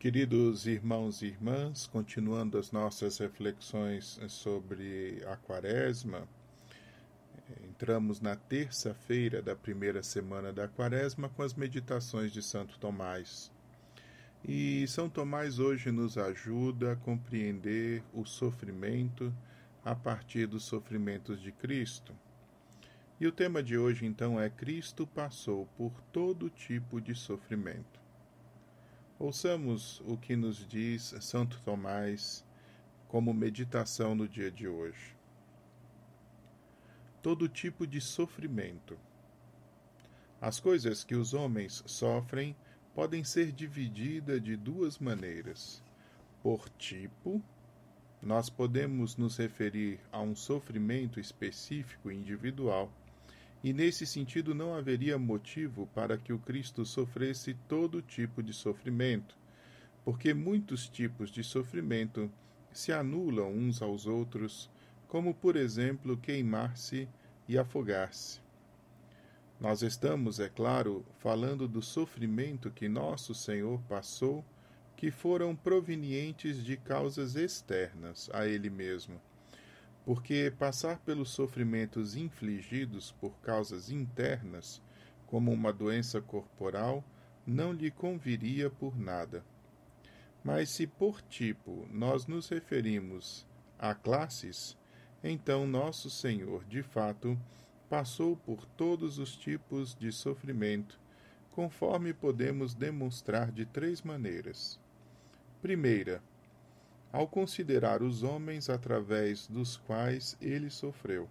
Queridos irmãos e irmãs, continuando as nossas reflexões sobre a Quaresma, entramos na terça-feira da primeira semana da Quaresma com as meditações de Santo Tomás. E São Tomás hoje nos ajuda a compreender o sofrimento a partir dos sofrimentos de Cristo. E o tema de hoje então é Cristo passou por todo tipo de sofrimento. Ouçamos o que nos diz Santo Tomás como meditação no dia de hoje. Todo tipo de sofrimento. As coisas que os homens sofrem podem ser divididas de duas maneiras. Por tipo, nós podemos nos referir a um sofrimento específico individual e nesse sentido não haveria motivo para que o Cristo sofresse todo tipo de sofrimento, porque muitos tipos de sofrimento se anulam uns aos outros, como por exemplo queimar-se e afogar-se. Nós estamos, é claro, falando do sofrimento que nosso Senhor passou, que foram provenientes de causas externas a Ele mesmo porque passar pelos sofrimentos infligidos por causas internas, como uma doença corporal, não lhe conviria por nada. Mas se por tipo nós nos referimos a classes, então nosso Senhor, de fato, passou por todos os tipos de sofrimento, conforme podemos demonstrar de três maneiras. Primeira, ao considerar os homens através dos quais ele sofreu.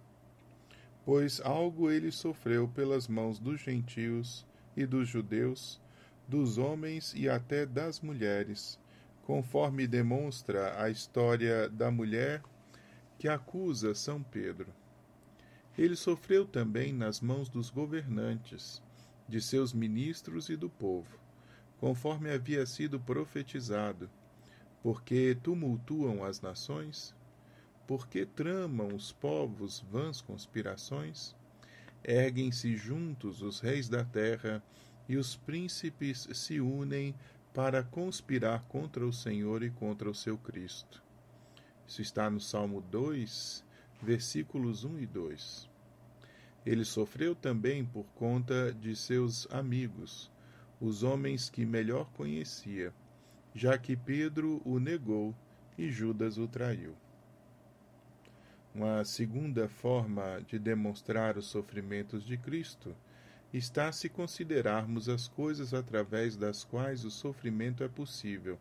Pois algo ele sofreu pelas mãos dos gentios e dos judeus, dos homens e até das mulheres, conforme demonstra a história da mulher que acusa São Pedro. Ele sofreu também nas mãos dos governantes, de seus ministros e do povo, conforme havia sido profetizado porque tumultuam as nações? Porque tramam os povos vãs conspirações? Erguem-se juntos os reis da terra e os príncipes se unem para conspirar contra o Senhor e contra o seu Cristo. Isso está no Salmo 2, versículos 1 e 2. Ele sofreu também por conta de seus amigos, os homens que melhor conhecia já que Pedro o negou e Judas o traiu. Uma segunda forma de demonstrar os sofrimentos de Cristo está se considerarmos as coisas através das quais o sofrimento é possível.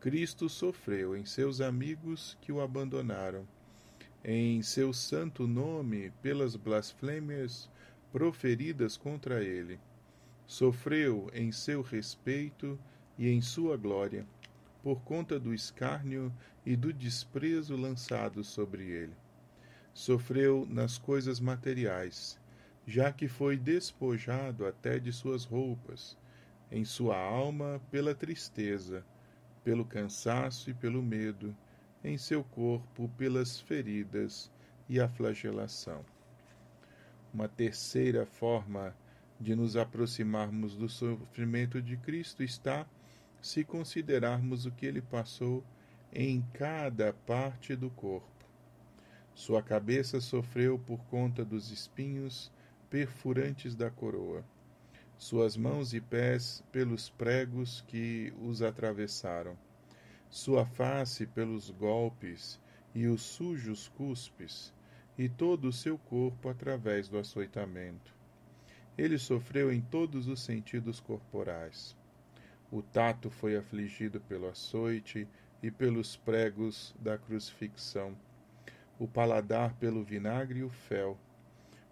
Cristo sofreu em seus amigos que o abandonaram, em seu santo nome pelas blasfêmias proferidas contra ele. Sofreu em seu respeito e em sua glória, por conta do escárnio e do desprezo lançados sobre ele. Sofreu nas coisas materiais, já que foi despojado até de suas roupas, em sua alma pela tristeza, pelo cansaço e pelo medo, em seu corpo pelas feridas e a flagelação. Uma terceira forma de nos aproximarmos do sofrimento de Cristo está se considerarmos o que ele passou em cada parte do corpo. Sua cabeça sofreu por conta dos espinhos perfurantes da coroa, suas mãos e pés pelos pregos que os atravessaram, sua face pelos golpes e os sujos cuspes, e todo o seu corpo através do açoitamento. Ele sofreu em todos os sentidos corporais o tato foi afligido pelo açoite e pelos pregos da crucifixão, o paladar pelo vinagre e o fel,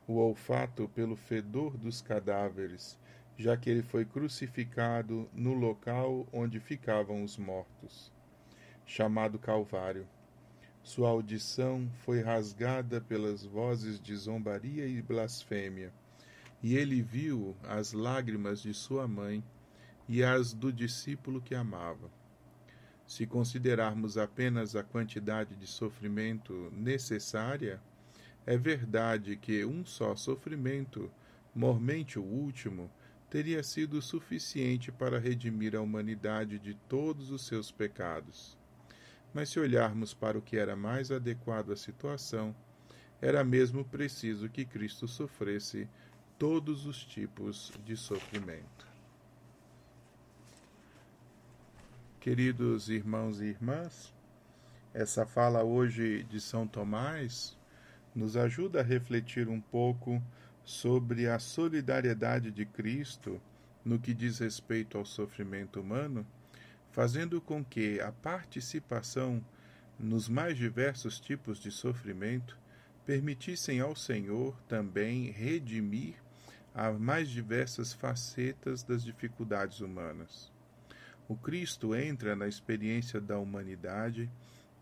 o olfato pelo fedor dos cadáveres, já que ele foi crucificado no local onde ficavam os mortos, chamado Calvário. Sua audição foi rasgada pelas vozes de zombaria e blasfêmia, e ele viu as lágrimas de sua mãe e as do discípulo que amava. Se considerarmos apenas a quantidade de sofrimento necessária, é verdade que um só sofrimento, mormente o último, teria sido suficiente para redimir a humanidade de todos os seus pecados. Mas se olharmos para o que era mais adequado à situação, era mesmo preciso que Cristo sofresse todos os tipos de sofrimento. Queridos irmãos e irmãs, essa fala hoje de São Tomás nos ajuda a refletir um pouco sobre a solidariedade de Cristo no que diz respeito ao sofrimento humano, fazendo com que a participação nos mais diversos tipos de sofrimento permitissem ao Senhor também redimir as mais diversas facetas das dificuldades humanas. O Cristo entra na experiência da humanidade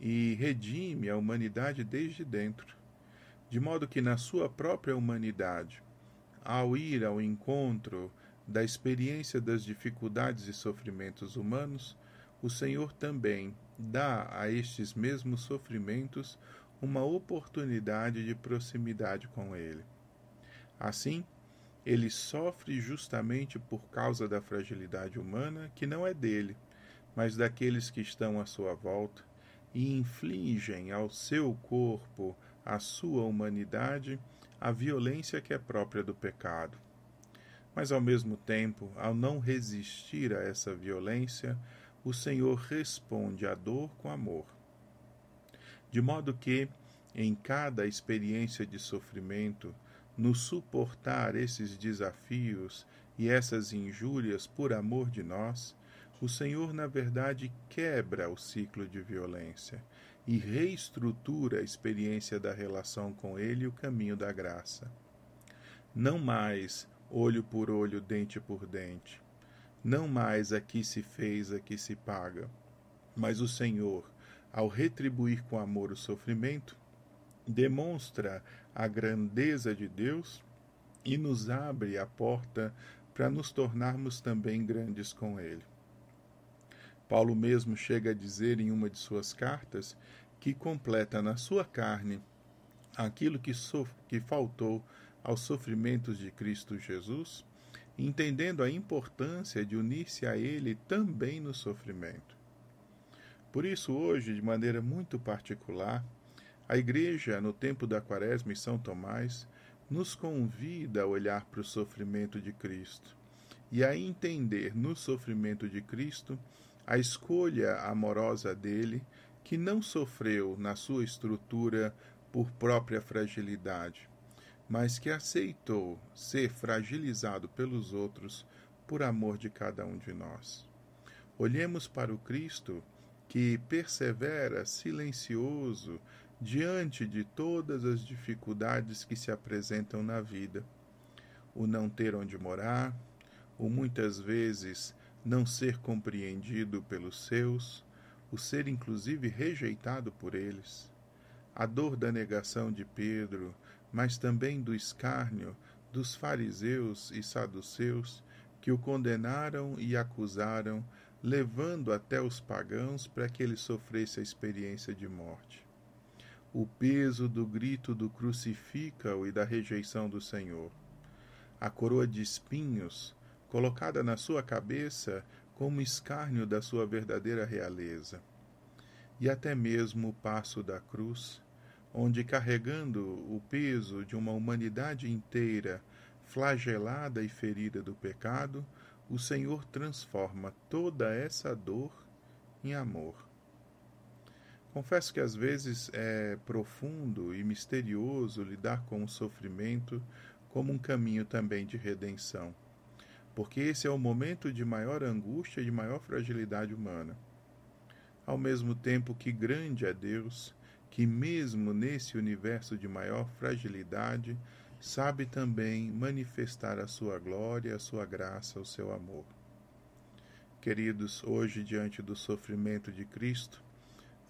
e redime a humanidade desde dentro de modo que na sua própria humanidade, ao ir ao encontro da experiência das dificuldades e sofrimentos humanos, o Senhor também dá a estes mesmos sofrimentos uma oportunidade de proximidade com Ele. Assim, ele sofre justamente por causa da fragilidade humana que não é dele, mas daqueles que estão à sua volta, e infligem ao seu corpo à sua humanidade a violência que é própria do pecado. Mas, ao mesmo tempo, ao não resistir a essa violência, o Senhor responde à dor com amor. De modo que, em cada experiência de sofrimento, no suportar esses desafios e essas injúrias por amor de nós, o Senhor, na verdade, quebra o ciclo de violência e reestrutura a experiência da relação com Ele e o caminho da graça. Não mais olho por olho, dente por dente. Não mais aqui se fez, aqui se paga. Mas o Senhor, ao retribuir com amor o sofrimento, demonstra a grandeza de Deus e nos abre a porta para nos tornarmos também grandes com Ele. Paulo mesmo chega a dizer em uma de suas cartas que completa na sua carne aquilo que, que faltou aos sofrimentos de Cristo Jesus, entendendo a importância de unir-se a Ele também no sofrimento. Por isso, hoje, de maneira muito particular, a Igreja, no tempo da Quaresma e São Tomás, nos convida a olhar para o sofrimento de Cristo e a entender no sofrimento de Cristo a escolha amorosa dele, que não sofreu na sua estrutura por própria fragilidade, mas que aceitou ser fragilizado pelos outros por amor de cada um de nós. Olhemos para o Cristo que persevera silencioso diante de todas as dificuldades que se apresentam na vida. O não ter onde morar, o muitas vezes não ser compreendido pelos seus, o ser inclusive rejeitado por eles, a dor da negação de Pedro, mas também do escárnio dos fariseus e saduceus que o condenaram e acusaram, levando até os pagãos para que ele sofresse a experiência de morte. O peso do grito do crucifica-o e da rejeição do Senhor. A coroa de espinhos colocada na sua cabeça como escárnio da sua verdadeira realeza. E até mesmo o passo da cruz, onde, carregando o peso de uma humanidade inteira flagelada e ferida do pecado, o Senhor transforma toda essa dor em amor. Confesso que às vezes é profundo e misterioso lidar com o sofrimento como um caminho também de redenção porque esse é o momento de maior angústia e de maior fragilidade humana. Ao mesmo tempo que grande é Deus, que mesmo nesse universo de maior fragilidade, sabe também manifestar a sua glória, a sua graça, o seu amor. Queridos, hoje, diante do sofrimento de Cristo,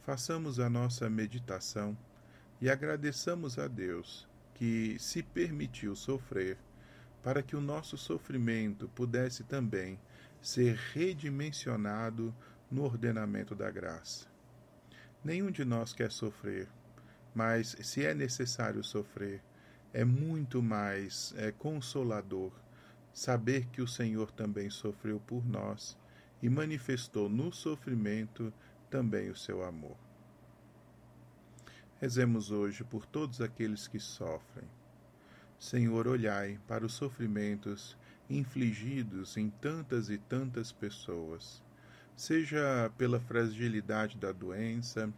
façamos a nossa meditação e agradeçamos a Deus que se permitiu sofrer para que o nosso sofrimento pudesse também ser redimensionado no ordenamento da graça. Nenhum de nós quer sofrer, mas se é necessário sofrer, é muito mais é, consolador saber que o Senhor também sofreu por nós e manifestou no sofrimento também o seu amor. Rezemos hoje por todos aqueles que sofrem. Senhor, olhai para os sofrimentos infligidos em tantas e tantas pessoas, seja pela fragilidade da doença,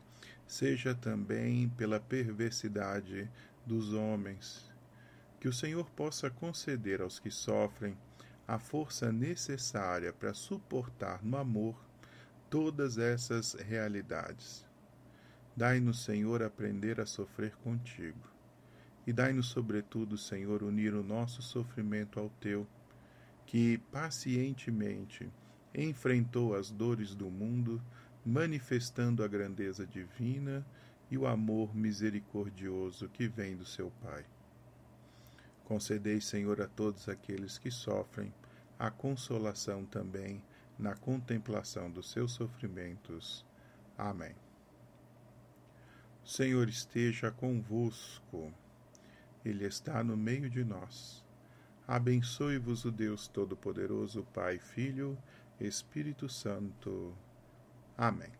seja também pela perversidade dos homens. Que o Senhor possa conceder aos que sofrem a força necessária para suportar no amor todas essas realidades. Dai-nos, Senhor, aprender a sofrer contigo. E dai-nos, sobretudo, Senhor, unir o nosso sofrimento ao teu, que pacientemente enfrentou as dores do mundo, manifestando a grandeza divina e o amor misericordioso que vem do seu Pai. Concedei, Senhor, a todos aqueles que sofrem, a consolação também na contemplação dos seus sofrimentos. Amém. Senhor esteja convosco, Ele está no meio de nós. Abençoe-vos o Deus Todo-Poderoso, Pai, Filho, Espírito Santo. Amém.